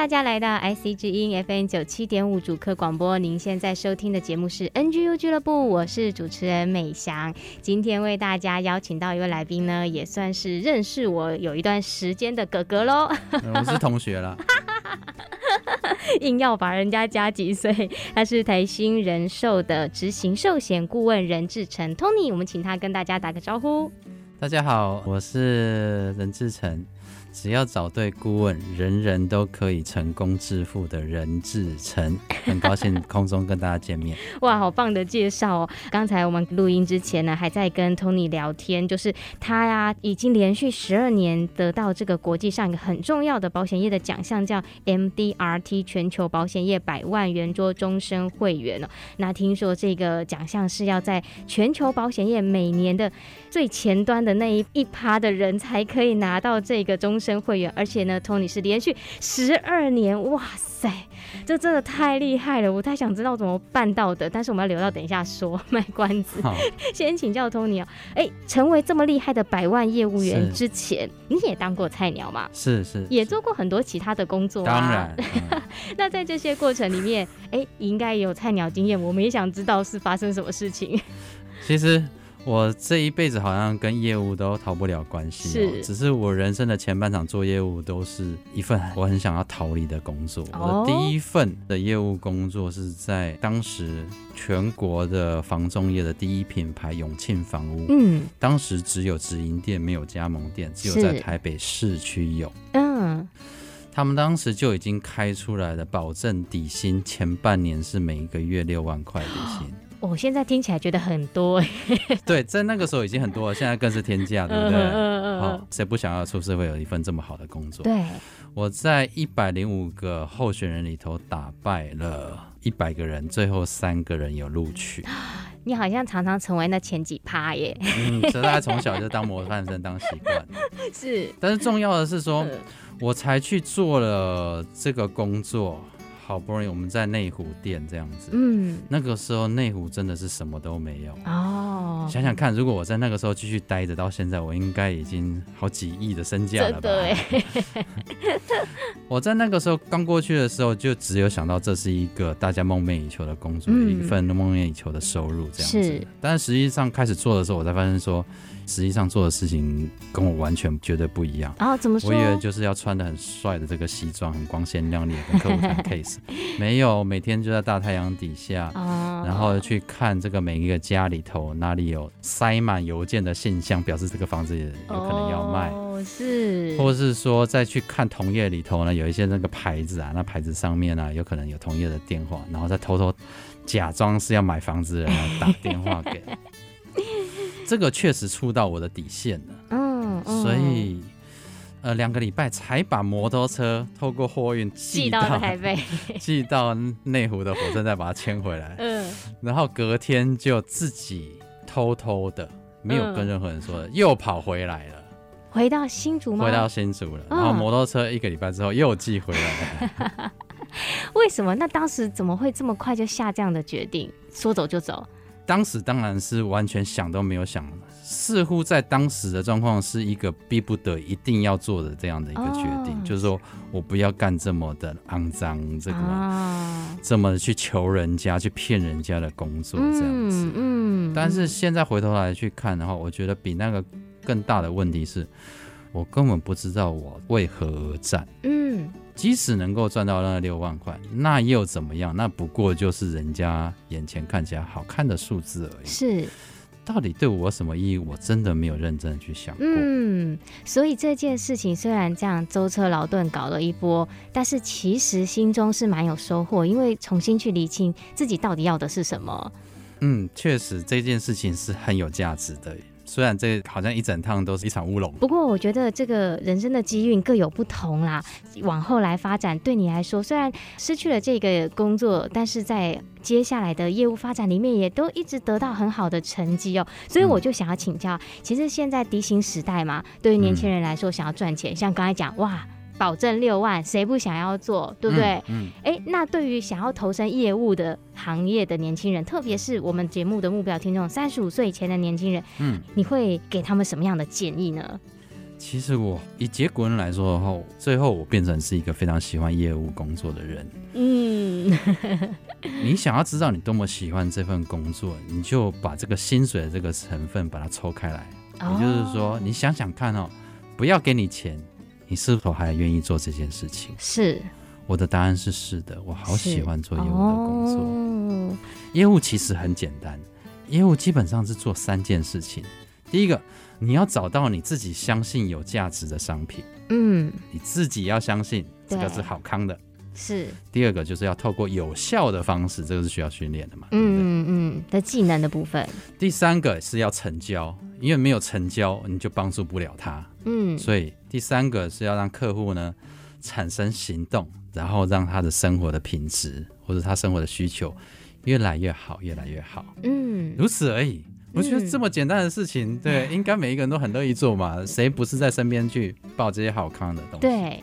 大家来到 IC 之音 FM 九七点五主客广播。您现在收听的节目是 NGU 俱乐部，我是主持人美翔。今天为大家邀请到一位来宾呢，也算是认识我有一段时间的哥哥喽。我是同学了，硬要把人家加几岁。他是台新人寿的执行寿险顾问任志成 Tony，我们请他跟大家打个招呼。大家好，我是任志诚。只要找对顾问，人人都可以成功致富的任志成，很高兴空中跟大家见面。哇，好棒的介绍哦！刚才我们录音之前呢，还在跟 Tony 聊天，就是他呀、啊，已经连续十二年得到这个国际上一个很重要的保险业的奖项，叫 MDRT 全球保险业百万圆桌终身会员哦。那听说这个奖项是要在全球保险业每年的最前端的那一一趴的人才可以拿到这个终身会员，而且呢，Tony 是连续十二年，哇塞，这真的太厉害了！我太想知道怎么办到的，但是我们要留到等一下说，卖关子。先请教 Tony 哦，哎，成为这么厉害的百万业务员之前，你也当过菜鸟吗？是是，也做过很多其他的工作啊。当然。嗯、那在这些过程里面，哎，应该也有菜鸟经验，我们也想知道是发生什么事情。其实。我这一辈子好像跟业务都逃不了关系，是，只是我人生的前半场做业务都是一份 我很想要逃离的工作。我的第一份的业务工作是在当时全国的房仲业的第一品牌永庆房屋，嗯，当时只有直营店没有加盟店，只有在台北市区有，嗯，他们当时就已经开出来了，保证底薪前半年是每一个月六万块底薪。我、哦、现在听起来觉得很多，对，在那个时候已经很多了，现在更是天价，对不对？好，谁不想要出社会有一份这么好的工作？对，我在一百零五个候选人里头打败了一百个人，最后三个人有录取。你好像常常成为那前几趴耶。嗯，所以大家从小就当模范生当习惯。是，但是重要的是说，我才去做了这个工作。好不容易我们在内湖店这样子，嗯，那个时候内湖真的是什么都没有哦。想想看，如果我在那个时候继续待着到现在，我应该已经好几亿的身价了吧？对。我在那个时候刚过去的时候，就只有想到这是一个大家梦寐以求的工作，嗯、一份梦寐以求的收入这样子。但是实际上开始做的时候，我才发现说。实际上做的事情跟我完全绝对不一样啊！怎么说？我以为就是要穿的很帅的这个西装，很光鲜亮丽，跟客户谈 case。没有，每天就在大太阳底下，然后去看这个每一个家里头哪里有塞满邮件的信箱，表示这个房子也有可能要卖。哦，是。或者是说再去看同业里头呢，有一些那个牌子啊，那牌子上面呢，有可能有同业的电话，然后再偷偷假装是要买房子的人打电话给。这个确实触到我的底线了，嗯，嗯，所以，呃，两个礼拜才把摩托车透过货运寄到，台北，寄到内湖的火车站，再把它牵回来，嗯，然后隔天就自己偷偷的，没有跟任何人说的，嗯、又跑回来了，回到新竹吗？回到新竹了，然后摩托车一个礼拜之后又寄回来 为什么？那当时怎么会这么快就下这样的决定，说走就走？当时当然是完全想都没有想，似乎在当时的状况是一个逼不得一定要做的这样的一个决定，哦、就是说我不要干这么的肮脏，这个、哦、这么去求人家、去骗人家的工作这样子。嗯，嗯，但是现在回头来去看的话，我觉得比那个更大的问题是，我根本不知道我为何而战。嗯。即使能够赚到那六万块，那又怎么样？那不过就是人家眼前看起来好看的数字而已。是，到底对我什么意义？我真的没有认真的去想过。嗯，所以这件事情虽然这样舟车劳顿搞了一波，但是其实心中是蛮有收获，因为重新去厘清自己到底要的是什么。嗯，确实这件事情是很有价值的。虽然这好像一整趟都是一场乌龙，不过我觉得这个人生的机运各有不同啦。往后来发展，对你来说，虽然失去了这个工作，但是在接下来的业务发展里面，也都一直得到很好的成绩哦。所以我就想要请教，其实现在低薪时代嘛，对于年轻人来说，想要赚钱，像刚才讲，哇。保证六万，谁不想要做，对不对？嗯。哎、那对于想要投身业务的行业的年轻人，特别是我们节目的目标听众，三十五岁以前的年轻人，嗯，你会给他们什么样的建议呢？其实我以结果论来说的话，最后我变成是一个非常喜欢业务工作的人。嗯。你想要知道你多么喜欢这份工作，你就把这个薪水的这个成分把它抽开来。哦、也就是说，你想想看哦，不要给你钱。你是否还愿意做这件事情？是，我的答案是是的。我好喜欢做业务的工作。哦、业务其实很简单，业务基本上是做三件事情。第一个，你要找到你自己相信有价值的商品。嗯，你自己要相信这个是好康的。是。第二个就是要透过有效的方式，这个是需要训练的嘛？嗯嗯，的技能的部分。第三个是要成交，因为没有成交，你就帮助不了他。嗯，所以。第三个是要让客户呢产生行动，然后让他的生活的品质或者他生活的需求越来越好，越来越好。嗯，如此而已。我觉得这么简单的事情，嗯、对，应该每一个人都很乐意做嘛。谁不是在身边去报这些好康的东西？对。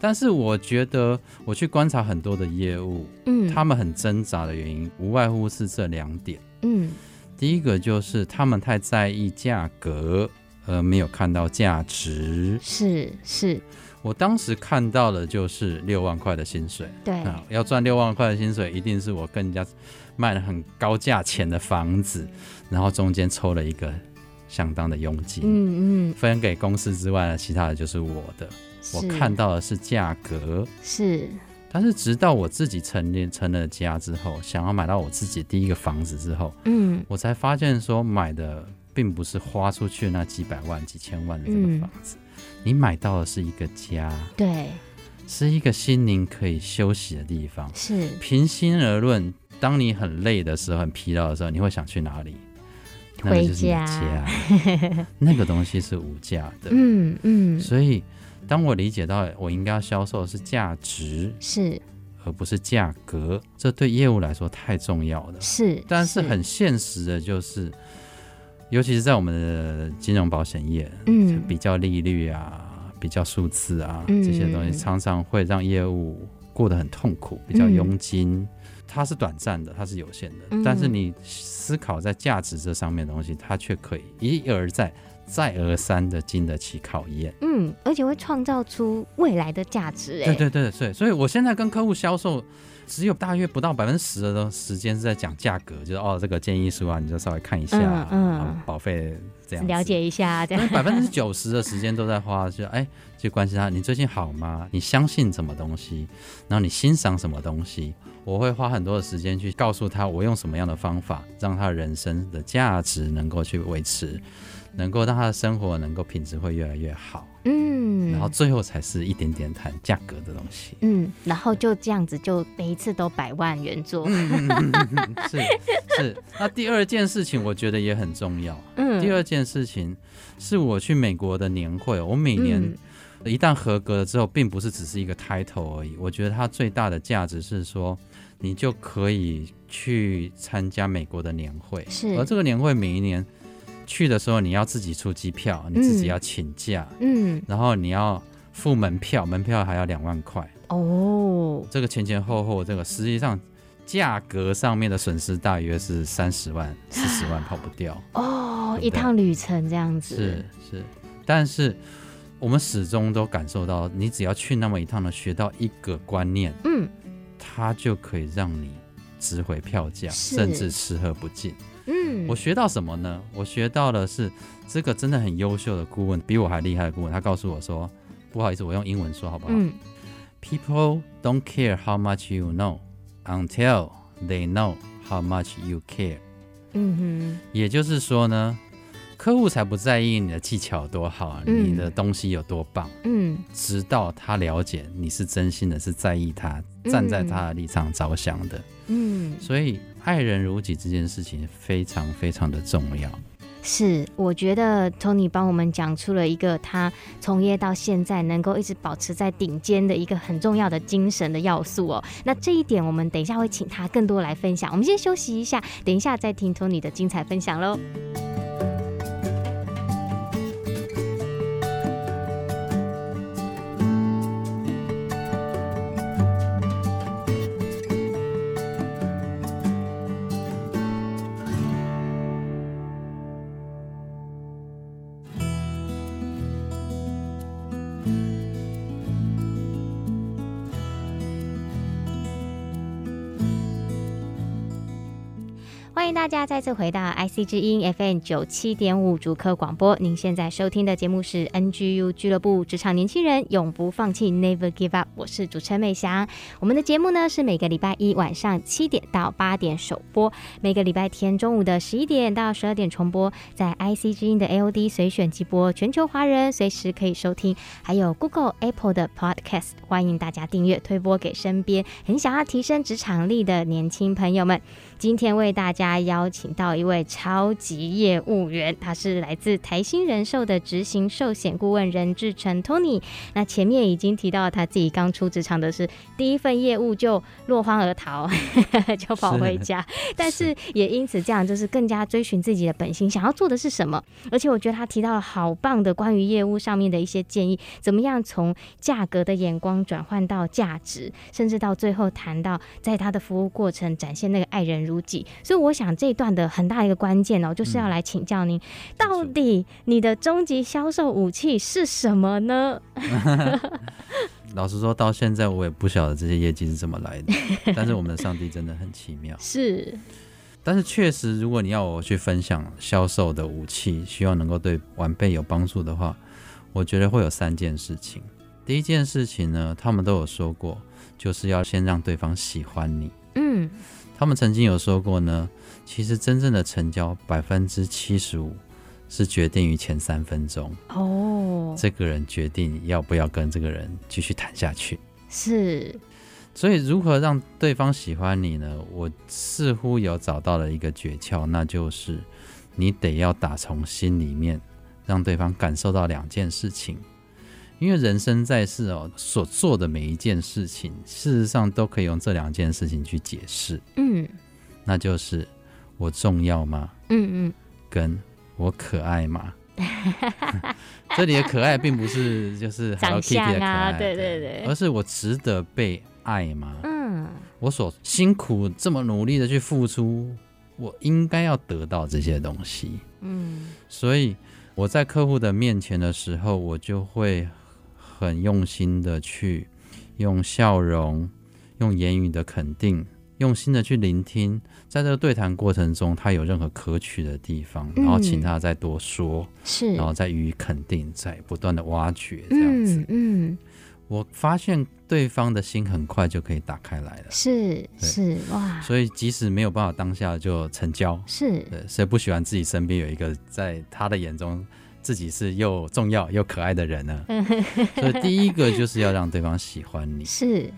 但是我觉得我去观察很多的业务，嗯，他们很挣扎的原因，无外乎是这两点。嗯，第一个就是他们太在意价格。而，没有看到价值，是是，我当时看到的就是六万块的薪水，对，啊，要赚六万块的薪水，一定是我跟人家卖了很高价钱的房子，然后中间抽了一个相当的佣金，嗯嗯，分给公司之外呢，其他的就是我的，我看到的是价格，是，但是直到我自己成立成了家之后，想要买到我自己第一个房子之后，嗯，我才发现说买的。并不是花出去那几百万、几千万的这个房子，嗯，你买到的是一个家，对，是一个心灵可以休息的地方。是，平心而论，当你很累的时候、很疲劳的时候，你会想去哪里？回家。那个东西是无价的。嗯嗯。所以，当我理解到我应该要销售的是价值，是，而不是价格，这对业务来说太重要了。是，但是很现实的就是。尤其是在我们的金融保险业，嗯，比较利率啊，比较数字啊，嗯，这些东西常常会让业务过得很痛苦。比较佣金，嗯，它是短暂的，它是有限的，嗯，但是你思考在价值这上面的东西，它却可以一而再、再而三的经得起考验。嗯，而且会创造出未来的价值。哎，对对对对，所以我现在跟客户销售。只有大约不到百分之十的时间是在讲价格，就是哦，这个建议书啊，你就稍微看一下，嗯，嗯保费这样了解一下，这样。百分之九十的时间都在花，就哎，就关心他，你最近好吗？你相信什么东西？然后你欣赏什么东西？我会花很多的时间去告诉他，我用什么样的方法，让他人生的价值能够去维持。能够让他的生活能够品质会越来越好，嗯，然后最后才是一点点谈价格的东西，嗯，然后就这样子就每一次都百万元做，嗯，是是。那第二件事情我觉得也很重要，嗯，第二件事情是我去美国的年会，我每年一旦合格了之后，并不是只是一个 title 而已，我觉得它最大的价值是说，你就可以去参加美国的年会，是，而这个年会每一年。去的时候你要自己出机票，你自己要请假，嗯，然后你要付门票，门票还要两万块。哦。这个前前后后，这个实际上价格上面的损失大约是三十万、四十万跑不掉哦。对对，一趟旅程这样子。是是，但是我们始终都感受到，你只要去那么一趟呢，学到一个观念，嗯，它就可以让你值回票价，甚至吃喝不尽。嗯，我学到什么呢？我学到的是这个真的很优秀的顾问，比我还厉害的顾问。他告诉我说：“不好意思，我用英文说好不好？” People don't care how much you know until they know how much you care。嗯哼，也就是说呢，客户才不在意你的技巧有多好，嗯、你的东西有多棒，嗯，直到他了解你是真心的，是在意他，站在他的立场着想的，嗯，所以爱人如己这件事情非常非常的重要。是，我觉得 Tony 帮我们讲出了一个他从业到现在能够一直保持在顶尖的一个很重要的精神的要素哦。那这一点我们等一下会请他更多来分享。我们先休息一下，等一下再听 Tony 的精彩分享喽。欢迎大家再次回到 IC 之音 FM 九七点五主客广播。您现在收听的节目是 NGU 俱乐部职场年轻人永不放弃 Never Give Up。我是主持人美翔。我们的节目呢是每个礼拜一晚上七点到八点首播，每个礼拜天中午的十一点到十二点重播。在 IC 之音的 AOD 随选即播，全球华人随时可以收听。还有 Google、Apple 的 Podcast，欢迎大家订阅推播给身边很想要提升职场力的年轻朋友们。今天为大家邀请到一位超级业务员，他是来自台新人寿的执行寿险顾问任志成 Tony。那前面已经提到他自己刚出职场的是第一份业务就落荒而逃，就跑回家，但是也因此这样就是更加追寻自己的本心，想要做的是什么。而且我觉得他提到了好棒的关于业务上面的一些建议，怎么样从价格的眼光转换到价值，甚至到最后谈到在他的服务过程展现那个爱人如己，所以我想这一段的很大一个关键哦，就是要来请教您，嗯、到底你的终极销售武器是什么呢？老实说，到现在我也不晓得这些业绩是怎么来的，但是我们的上帝真的很奇妙。是，但是确实，如果你要我去分享销售的武器，希望能够对晚辈有帮助的话，我觉得会有三件事情。第一件事情呢，他们都有说过，就是要先让对方喜欢你。嗯。他们曾经有说过呢，其实真正的成交百分之七十五是决定于前三分钟哦。这个人决定要不要跟这个人继续谈下去。是，所以如何让对方喜欢你呢？我似乎有找到了一个诀窍，那就是你得要打从心里面让对方感受到两件事情。因为人生在世哦，所做的每一件事情，事实上都可以用这两件事情去解释。嗯，那就是我重要吗？嗯嗯，跟我可爱吗？这里的可爱并不是就是 Hello Kitty 的可爱，对对对，而是我值得被爱吗？嗯，我所辛苦这么努力的去付出，我应该要得到这些东西。嗯，所以我在客户的面前的时候，我就会。很用心的去用笑容、用言语的肯定，用心的去聆听，在这个对谈过程中，他有任何可取的地方，然后请他再多说，是，然后再予以肯定，再不断的挖掘，这样子。嗯，我发现对方的心很快就可以打开来了，是是哇，所以即使没有办法当下就成交，是，对，谁不喜欢自己身边有一个在他的眼中。自己是又重要又可爱的人呢，所以第一个就是要让对方喜欢你。是，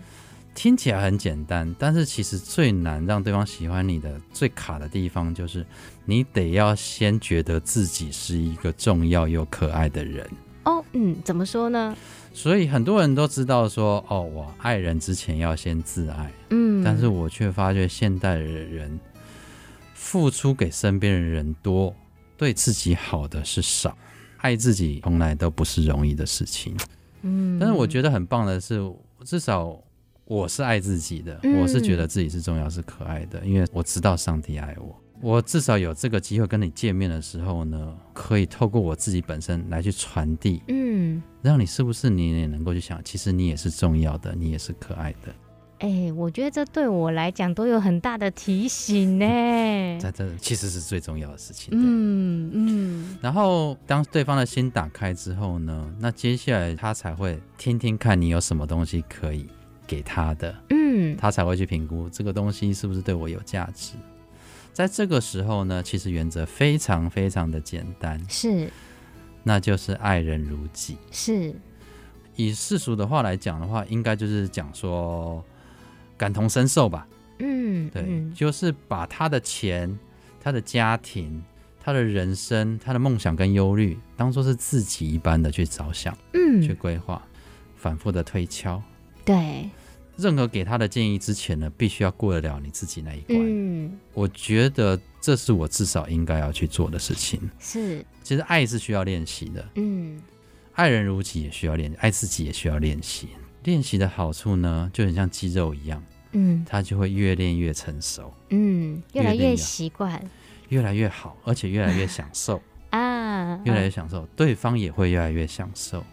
听起来很简单，但是其实最难让对方喜欢你的、最卡的地方，就是你得要先觉得自己是一个重要又可爱的人。哦，嗯，怎么说呢？所以很多人都知道说，哦，我爱人之前要先自爱。嗯，但是我却发觉现代的人付出给身边的人多，对自己好的是少。爱自己从来都不是容易的事情，嗯，但是我觉得很棒的是，至少我是爱自己的，嗯、我是觉得自己是重要、是可爱的，因为我知道上帝爱我。我至少有这个机会跟你见面的时候呢，可以透过我自己本身来去传递，嗯，让你是不是你也能够去想，其实你也是重要的，你也是可爱的。哎、欸，我觉得这对我来讲都有很大的提醒呢。在这其实是最重要的事情。嗯嗯。然后当对方的心打开之后呢，那接下来他才会听听看你有什么东西可以给他的。嗯。他才会去评估这个东西是不是对我有价值。在这个时候呢，其实原则非常非常的简单，是，那就是爱人如己。是，以世俗的话来讲的话，应该就是讲说感同身受吧。嗯，对，嗯就是把他的钱、他的家庭、他的人生、他的梦想跟忧虑，当做是自己一般的去着想，嗯，去规划，反复的推敲。对，任何给他的建议之前呢，必须要过得了你自己那一关。嗯，我觉得这是我至少应该要去做的事情。是，其实爱是需要练习的，嗯，爱人如己也需要练，爱自己也需要练习。练习的好处呢，就很像肌肉一样，嗯。它就会越练越成熟，嗯，越来越习惯。越来越好，而且越来越享受，啊，越来越享受，对方也会越来越享受，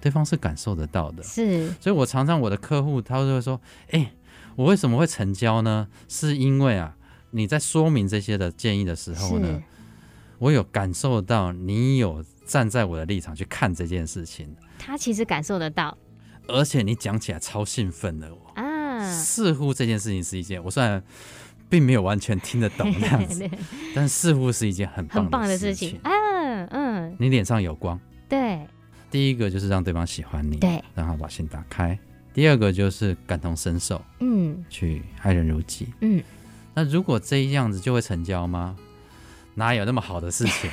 对方是感受得到的。是，所以我常常我的客户他就会说：“哎，我为什么会成交呢？是因为啊，你在说明这些的建议的时候呢，我有感受到你有站在我的立场去看这件事情，他其实感受得到。而且你讲起来超兴奋的我，啊，似乎这件事情是一件我虽然并没有完全听得懂那样子，但似乎是一件很很棒棒的事情。啊，嗯，你脸上有光，对第一个就是让对方喜欢你，对，让他把心打开；第二个就是感同身受，嗯去爱人如己。嗯，那如果这样子就会成交吗？哪有那么好的事情？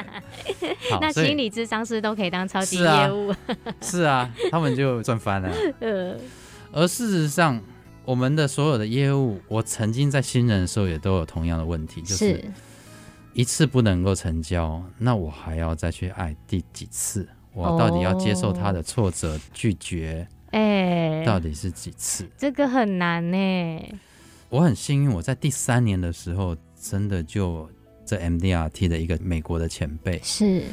那心理智商师都可以当超级业务，是啊，他们就赚翻了。呃，而事实上，我们的所有的业务，我曾经在新人的时候也都有同样的问题，就是是一次不能够成交，那我还要再去爱第几次？我到底要接受他的挫折、拒绝，哎，到底是几次？这个很难呢，我很幸运，我在第三年的时候，真的就这 MDRT 的一个美国的前辈，是。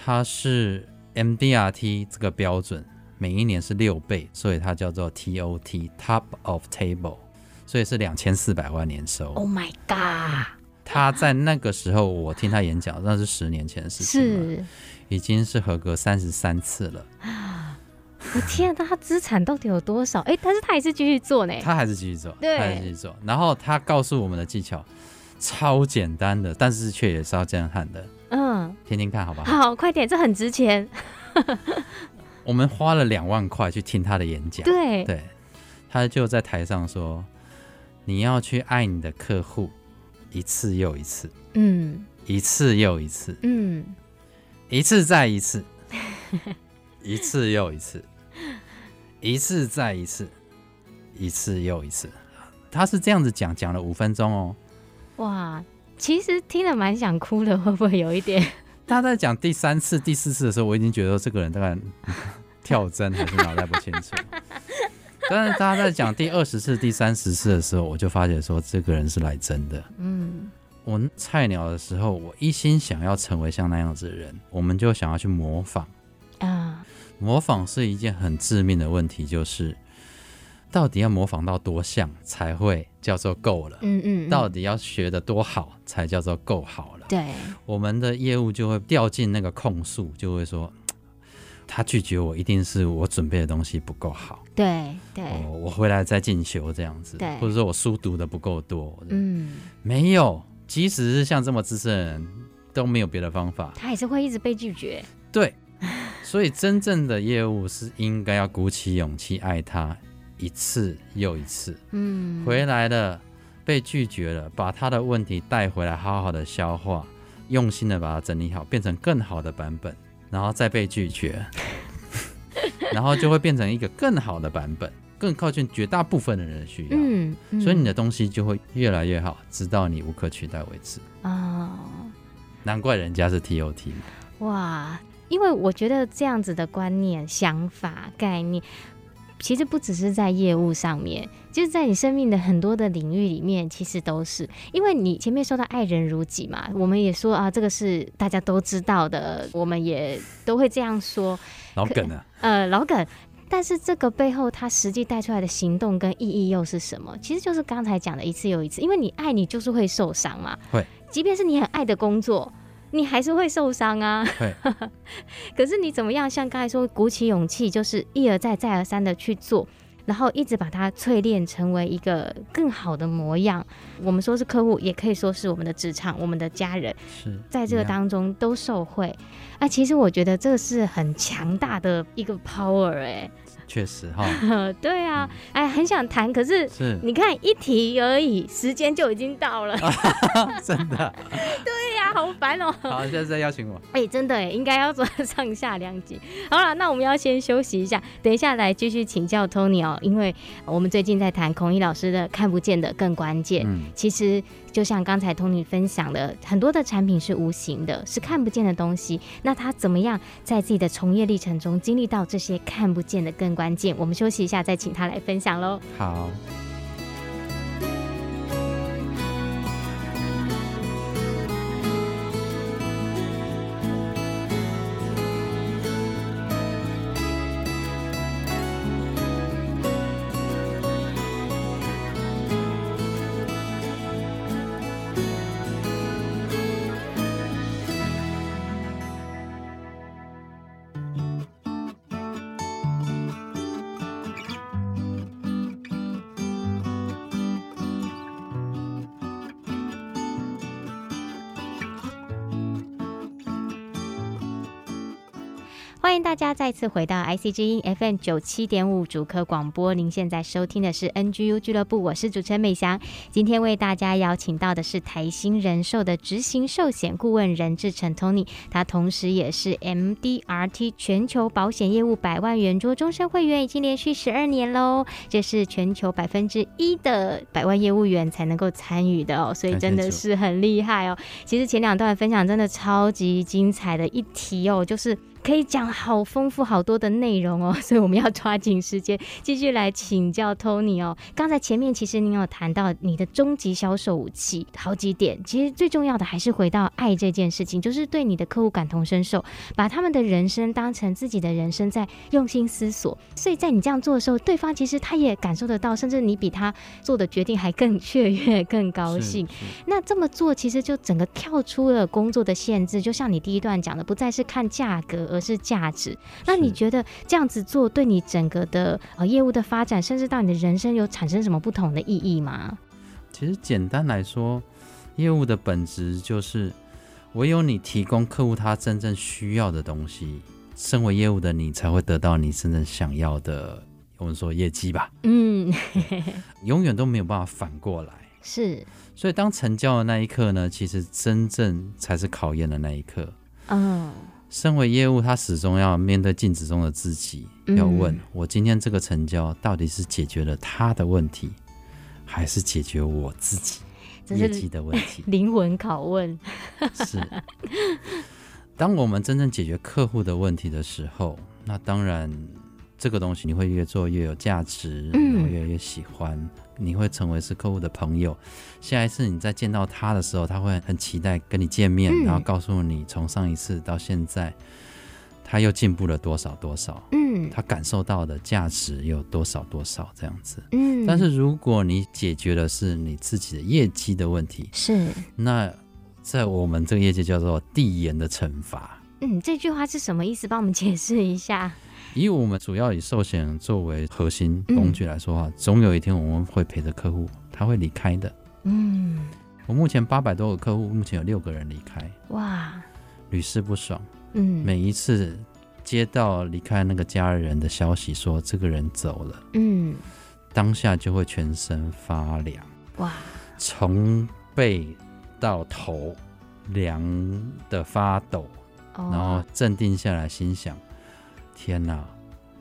他是 MDRT 这个标准，每一年是六倍，所以它叫做 TOT Top of Table，所以是两千四百万年收。，Oh my God，他在那个时候，我听他演讲，那是十年前的事情了，是，已经是合格三十三次了。我天啊，那他资产到底有多少？哎，但是他还是继续做呢，他还是继续做，对。他还是继续做。然后他告诉我们的技巧超简单的，但是却也是要震撼的，嗯，听听看好不好？好，快点，这很值钱，我们花了两万块去听他的演讲，对，对，他就在台上说：“你要去爱你的客户一次又一次，嗯。一次又一次，嗯，一次再一次，一次又一次，一次再一次，一次又一次。”他是这样子讲，讲了五分钟哦。哇，其实听了蛮想哭的，会不会有一点？他在讲第三次、第四次的时候，我已经觉得这个人大概 跳针还是脑袋不清楚。但是他在讲第二十次、第三十次的时候，我就发觉说这个人是来真的。嗯，我菜鸟的时候，我一心想要成为像那样子的人，我们就想要去模仿。啊，模仿是一件很致命的问题，就是到底要模仿到多像才会叫做够了？嗯嗯，嗯到底要学的多好才叫做够好了？对，我们的业务就会掉进那个控诉，就会说他拒绝我，一定是我准备的东西不够好，对对，哦，我回来再进修这样子，对或者说我书读的不够多，嗯，没有，即使是像这么资深的人都没有别的方法，他也是会一直被拒绝，对，所以真正的业务是应该要鼓起勇气爱他一次又一次，嗯，回来了被拒绝了，把他的问题带回来，好好的消化，用心的把它整理好，变成更好的版本，然后再被拒绝，然后就会变成一个更好的版本，更靠近绝大部分的人的需要。嗯，嗯所以你的东西就会越来越好，直到你无可取代为止。哦，难怪人家是 TOT 嘛。哇，因为我觉得这样子的观念、想法、概念。其实不只是在业务上面，就是在你生命的很多的领域里面，其实都是。因为你前面说到爱人如己嘛，我们也说啊，这个是大家都知道的，我们也都会这样说。老梗啊，呃，老梗。但是这个背后，它实际带出来的行动跟意义又是什么？其实就是刚才讲的一次又一次，因为你爱你就是会受伤嘛。会，即便是你很爱的工作。你还是会受伤啊，对。可是你怎么样？像刚才说，鼓起勇气，就是一而再、再而三的去做，然后一直把它淬炼成为一个更好的模样。我们说是客户，也可以说是我们的职场、我们的家人，是在这个当中都受惠。啊，其实我觉得这是很强大的一个 power 哎。确实哈，对啊，哎，很想谈，可是是你看一提而已，时间就已经到了，真的，对呀、啊，好烦哦。好，下次再邀请我。哎，真的哎，应该要做上下两集。好了，那我们要先休息一下，等一下来继续请教 Tony 哦，因为我们最近在谈孔乙老师的看不见的更关键。嗯，其实就像刚才 Tony 分享的，很多的产品是无形的，是看不见的东西。那他怎么样在自己的从业历程中经历到这些看不见的更关键，我们休息一下，再请他来分享喽。好。迎大家再次回到 IC 之音 FM 九七点五主科广播。您现在收听的是 NGU 俱乐部，我是主持人美翔。今天为大家邀请到的是台新人寿的执行寿险顾问任志成 Tony，他同时也是 MDRT 全球保险业务百万圆桌终身会员，已经连续十二年喽。这是全球百分之一的百万业务员才能够参与的哦，所以真的是很厉害哦。其实前两段分享真的超级精彩的一题哦，就是。可以讲好丰富好多的内容哦，所以我们要抓紧时间继续来请教 Tony 哦。刚才前面其实您有谈到你的终极销售武器好几点，其实最重要的还是回到爱这件事情，就是对你的客户感同身受，把他们的人生当成自己的人生在用心思索。所以在你这样做的时候，对方其实他也感受得到，甚至你比他做的决定还更雀跃、更高兴。那这么做其实就整个跳出了工作的限制，就像你第一段讲的，不再是看价格。而是价值。那你觉得这样子做对你整个的呃业务的发展，甚至到你的人生有产生什么不同的意义吗？其实简单来说，业务的本质就是唯有你提供客户他真正需要的东西，身为业务的你才会得到你真正想要的，我们说业绩吧。嗯，永远都没有办法反过来。是，所以当成交的那一刻呢，其实真正才是考验的那一刻。嗯。身为业务，他始终要面对镜子中的自己，要问我今天这个成交到底是解决了他的问题，还是解决我自己业绩的问题？灵魂拷问。是。当我们真正解决客户的问题的时候，那当然这个东西你会越做越有价值，然后越来越喜欢。你会成为是客户的朋友，下一次你再见到他的时候，他会很期待跟你见面，嗯、然后告诉你从上一次到现在，他又进步了多少多少，嗯，他感受到的价值有多少多少这样子，嗯。但是如果你解决的是你自己的业绩的问题，是，那在我们这个业界叫做递延的惩罚。嗯，这句话是什么意思？帮我们解释一下。以我们主要以寿险作为核心工具来说的话，嗯、总有一天我们会陪着客户，他会离开的。嗯，我目前八百多个客户，目前有六个人离开，哇，屡试不爽。嗯，每一次接到离开那个家人的消息，说这个人走了，嗯，当下就会全身发凉，哇，从背到头凉的发抖，哦、然后镇定下来，心想。天哪，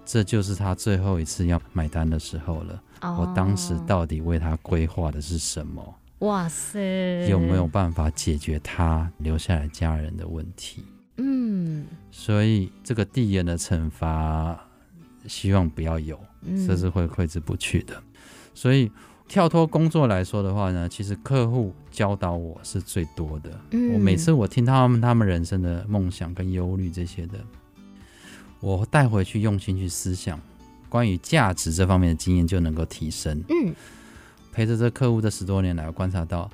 这就是他最后一次要买单的时候了。Oh. 我当时到底为他规划的是什么？哇塞，有没有办法解决他留下来家人的问题？嗯，所以这个递延的惩罚，希望不要有，这是会挥之不去的。所以跳脱工作来说的话呢，其实客户教导我是最多的。嗯，我每次我听他们他们人生的梦想跟忧虑这些的。我带回去用心去思想，关于价值这方面的经验就能够提升。嗯，陪着这客户这十多年来，我观察到，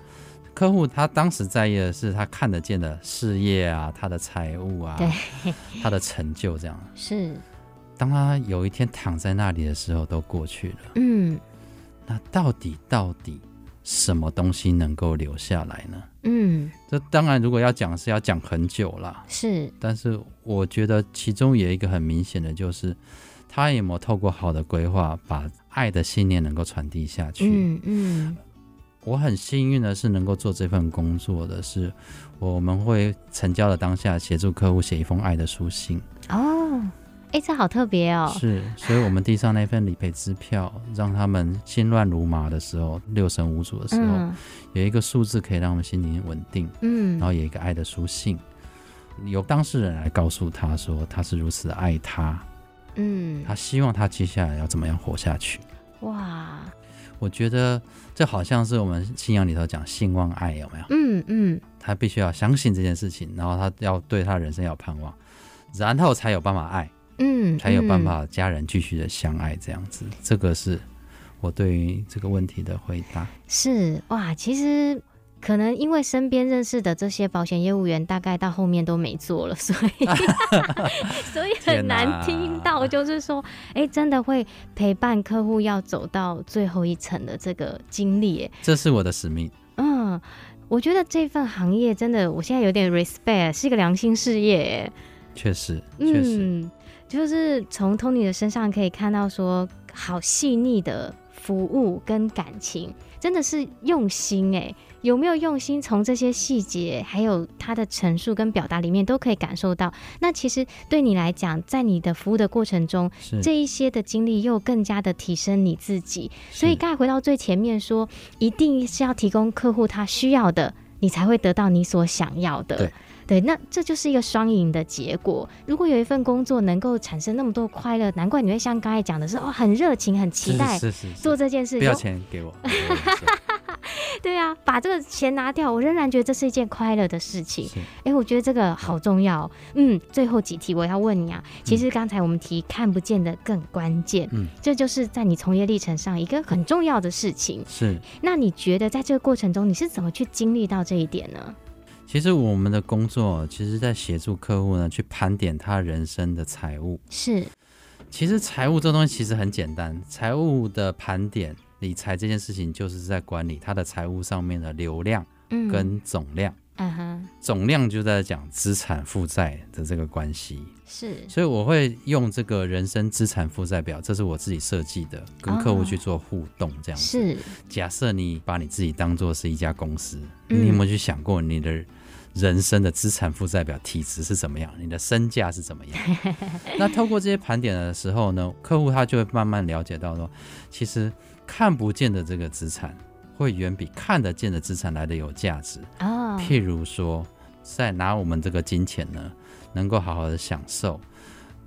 客户他当时在意的是他看得见的事业啊，他的财务啊，对，他的成就这样。是。当他有一天躺在那里的时候，都过去了。嗯，那到底到底什么东西能够留下来呢？嗯，这当然，如果要讲是要讲很久了。是，但是我觉得其中有一个很明显的就是，他有没有透过好的规划，把爱的信念能够传递下去？嗯嗯。我很幸运的是能够做这份工作的是，我们会成交的当下协助客户写一封爱的书信。哦，哎，这好特别哦。是，所以我们递上那份理赔支票，让他们心乱如麻的时候，六神无主的时候，嗯、有一个数字可以让他们心灵稳定。嗯，然后有一个爱的书信，由当事人来告诉他说他是如此的爱他。嗯，他希望他接下来要怎么样活下去。哇。我觉得这好像是我们信仰里头讲信望爱，有没有？嗯嗯，他必须要相信这件事情，然后他要对他人生要盼望，然后才有办法爱，嗯，才有办法家人继续的相爱这样子。这个是我对于这个问题的回答。是哇，其实。可能因为身边认识的这些保险业务员，大概到后面都没做了，所以 所以很难听到，就是说，哎、欸，真的会陪伴客户要走到最后一层的这个经历，这是我的使命。嗯，我觉得这份行业真的，我现在有点 respect，是一个良心事业。确实，确实，嗯，就是从 Tony 的身上可以看到，说好细腻的服务跟感情，真的是用心哎。有没有用心？从这些细节，还有他的陈述跟表达里面，都可以感受到。那其实对你来讲，在你的服务的过程中，这一些的经历又更加的提升你自己。所以刚才回到最前面说，一定是要提供客户他需要的，你才会得到你所想要的。对，那这就是一个双赢的结果。如果有一份工作能够产生那么多快乐，难怪你会像刚才讲的是哦，很热情，很期待做这件事。不要钱给我。对啊，把这个钱拿掉，我仍然觉得这是一件快乐的事情。哎，我觉得这个好重要。嗯，最后几题我要问你啊，其实刚才我们提看不见的更关键，嗯，这就是在你从业历程上一个很重要的事情。是，那你觉得在这个过程中，你是怎么去经历到这一点呢？其实我们的工作，其实在协助客户呢，去盘点他人生的财务。是，其实财务这东西其实很简单，财务的盘点。理财这件事情就是在管理他的财务上面的流量跟总量，嗯哼，总量就在讲资产负债的这个关系，是，所以我会用这个人生资产负债表，这是我自己设计的，跟客户去做互动这样子。是，假设你把你自己当做是一家公司，你有没有去想过你的人生的资产负债表体质是怎么样？你的身价是怎么样？那透过这些盘点的时候呢，客户他就会慢慢了解到说，其实。看不见的这个资产，会远比看得见的资产来的有价值。哦，譬如说，在拿我们这个金钱呢，能够好好的享受，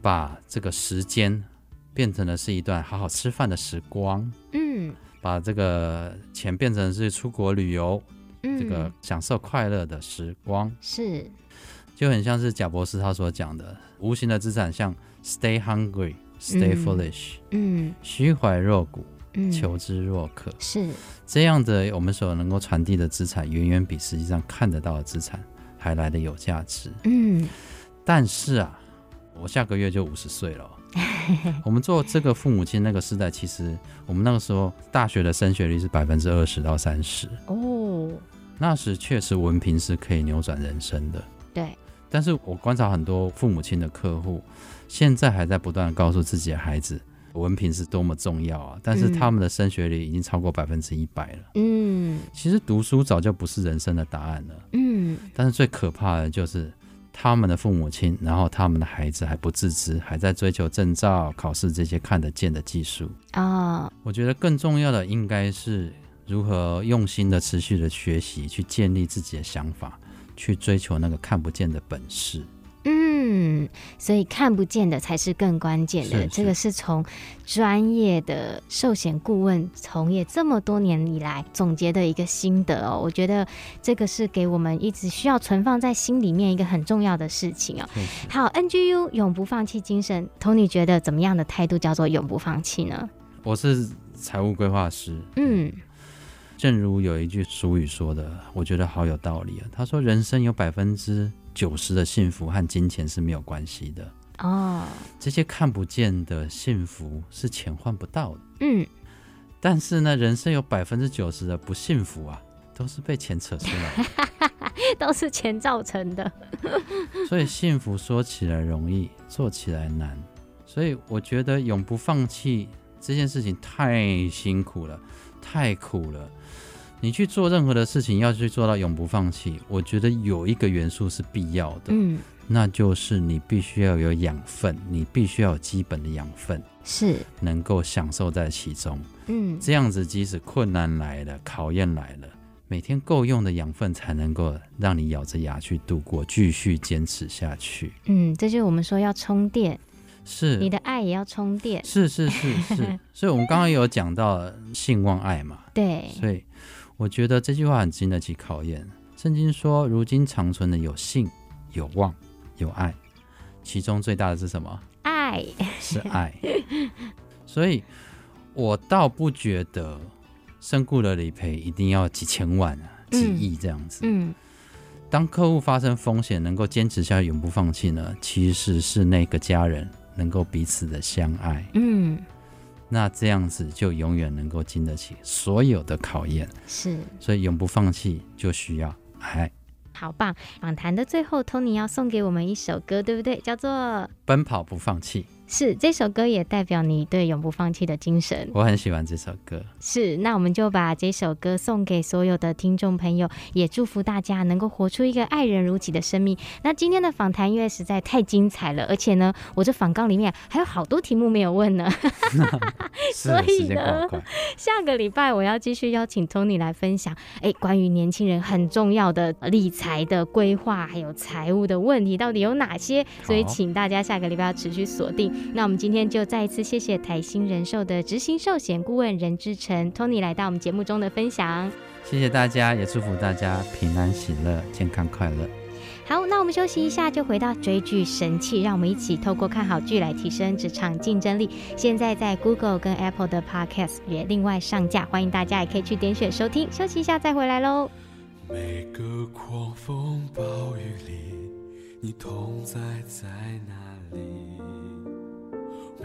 把这个时间变成了是一段好好吃饭的时光。嗯，把这个钱变成是出国旅游，嗯，这个享受快乐的时光。是，就很像是贾博士他所讲的，无形的资产像 stay hungry, stay foolish，嗯，虚怀若谷。求知若渴，是这样的。我们所能够传递的资产，远远比实际上看得到的资产还来得有价值。嗯，但是啊，我下个月就五十岁了。我们做这个父母亲那个时代，其实我们那个时候大学的升学率是百分之二十到三十。哦，那时确实文凭是可以扭转人生的。对，但是我观察很多父母亲的客户，现在还在不断告诉自己的孩子。文凭是多么重要啊！但是他们的升学率已经超过百分之一百了。嗯，其实读书早就不是人生的答案了。嗯，但是最可怕的就是他们的父母亲，然后他们的孩子还不自知，还在追求证照、考试这些看得见的技术啊。我觉得更重要的应该是如何用心的、持续的学习，去建立自己的想法，去追求那个看不见的本事。嗯，所以看不见的才是更关键的。这个是从专业的寿险顾问从业这么多年以来总结的一个心得哦。我觉得这个是给我们一直需要存放在心里面一个很重要的事情哦。好，NGU 永不放弃精神，Tony 觉得怎么样的态度叫做永不放弃呢？我是财务规划师。嗯，正如有一句俗语说的，我觉得好有道理啊。他说，人生有百分之九十的幸福和金钱是没有关系的。哦，这些看不见的幸福是钱换不到的。嗯，但是呢，人生有百分之九十的不幸福啊，都是被钱扯出来的，都是钱造成的。所以幸福说起来容易，做起来难。所以我觉得永不放弃这件事情太辛苦了，太苦了。你去做任何的事情，要去做到永不放弃，我觉得有一个元素是必要的，嗯，那就是你必须要有养分，你必须要有基本的养分，是。能够享受在其中，嗯，这样子即使困难来了，考验来了，每天够用的养分才能够让你咬着牙去度过，继续坚持下去。嗯，这就是我们说要充电。是。你的爱也要充电，是是是是，所以我们刚刚有讲到性望爱嘛，对，所以我觉得这句话很经得起考验。圣经说，如今长存的有信、有望、有爱，其中最大的是什么？爱，是爱。所以我倒不觉得身故的理赔一定要几千万啊、几亿这样子。嗯。嗯当客户发生风险，能够坚持下去，永不放弃呢？其实是那个家人能够彼此的相爱，嗯，那这样子就永远能够经得起所有的考验。是，所以永不放弃就需要爱。好棒！访谈的最后，Tony 要送给我们一首歌，对不对？叫做《奔跑不放弃》。是，这首歌也代表你对永不放弃的精神。我很喜欢这首歌。是，那我们就把这首歌送给所有的听众朋友，也祝福大家能够活出一个爱人如己的生命。那今天的访谈因为实在太精彩了，而且呢，我这访纲里面还有好多题目没有问呢。所以呢，下个礼拜我要继续邀请 Tony 来分享，哎，关于年轻人很重要的理财的规划，还有财务的问题到底有哪些？所以请大家下个礼拜要持续锁定。那我们今天就再一次谢谢台新人寿的执行寿险顾问任志成 Tony 来到我们节目中的分享，谢谢大家，也祝福大家平安喜乐、健康快乐。好，那我们休息一下，就回到追剧神器，让我们一起透过看好剧来提升职场竞争力。现在在 Google 跟 Apple 的 Podcast 也另外上架，欢迎大家也可以去点选收听。休息一下再回来喽。每个狂风暴雨里，你同在在哪里？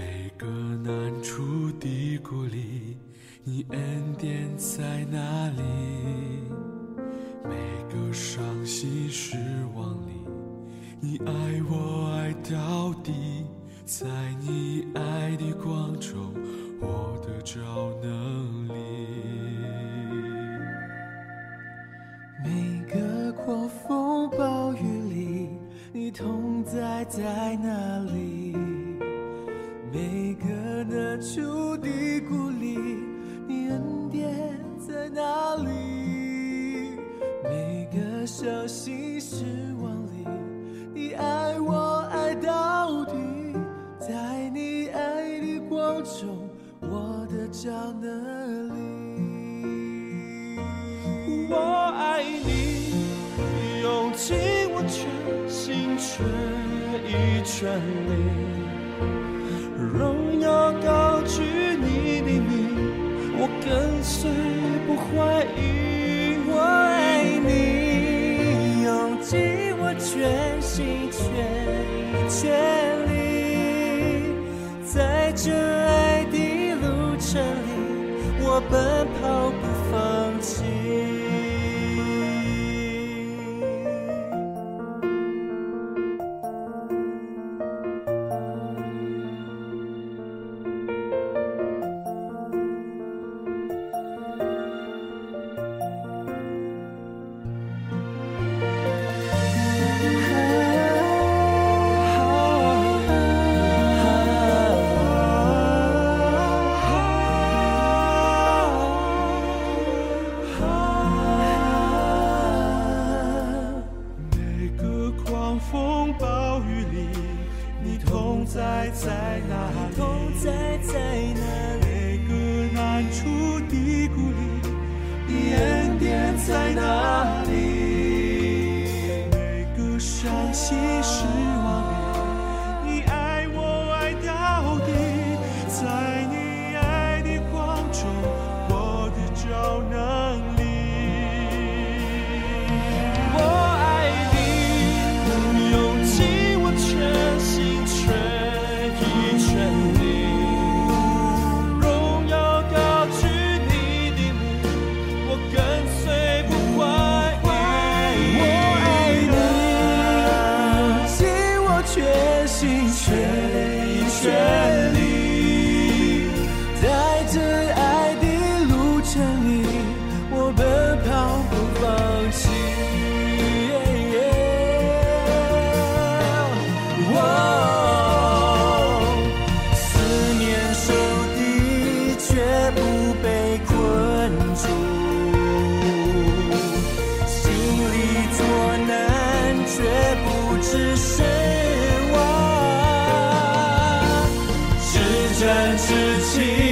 每个难处的谷里，你恩典在哪里？每个伤心失望里，你爱我爱到底，在你爱的光中，我得着能力。每个狂风暴雨里，你同在在哪里？每个难处的鼓励，你恩典在哪里？每个伤心失望里，你爱我爱到底，在你爱的光中，我得着能力。我爱你，用尽我全心全意全力。荣耀高举你的名，我跟随不怀疑。真挚情。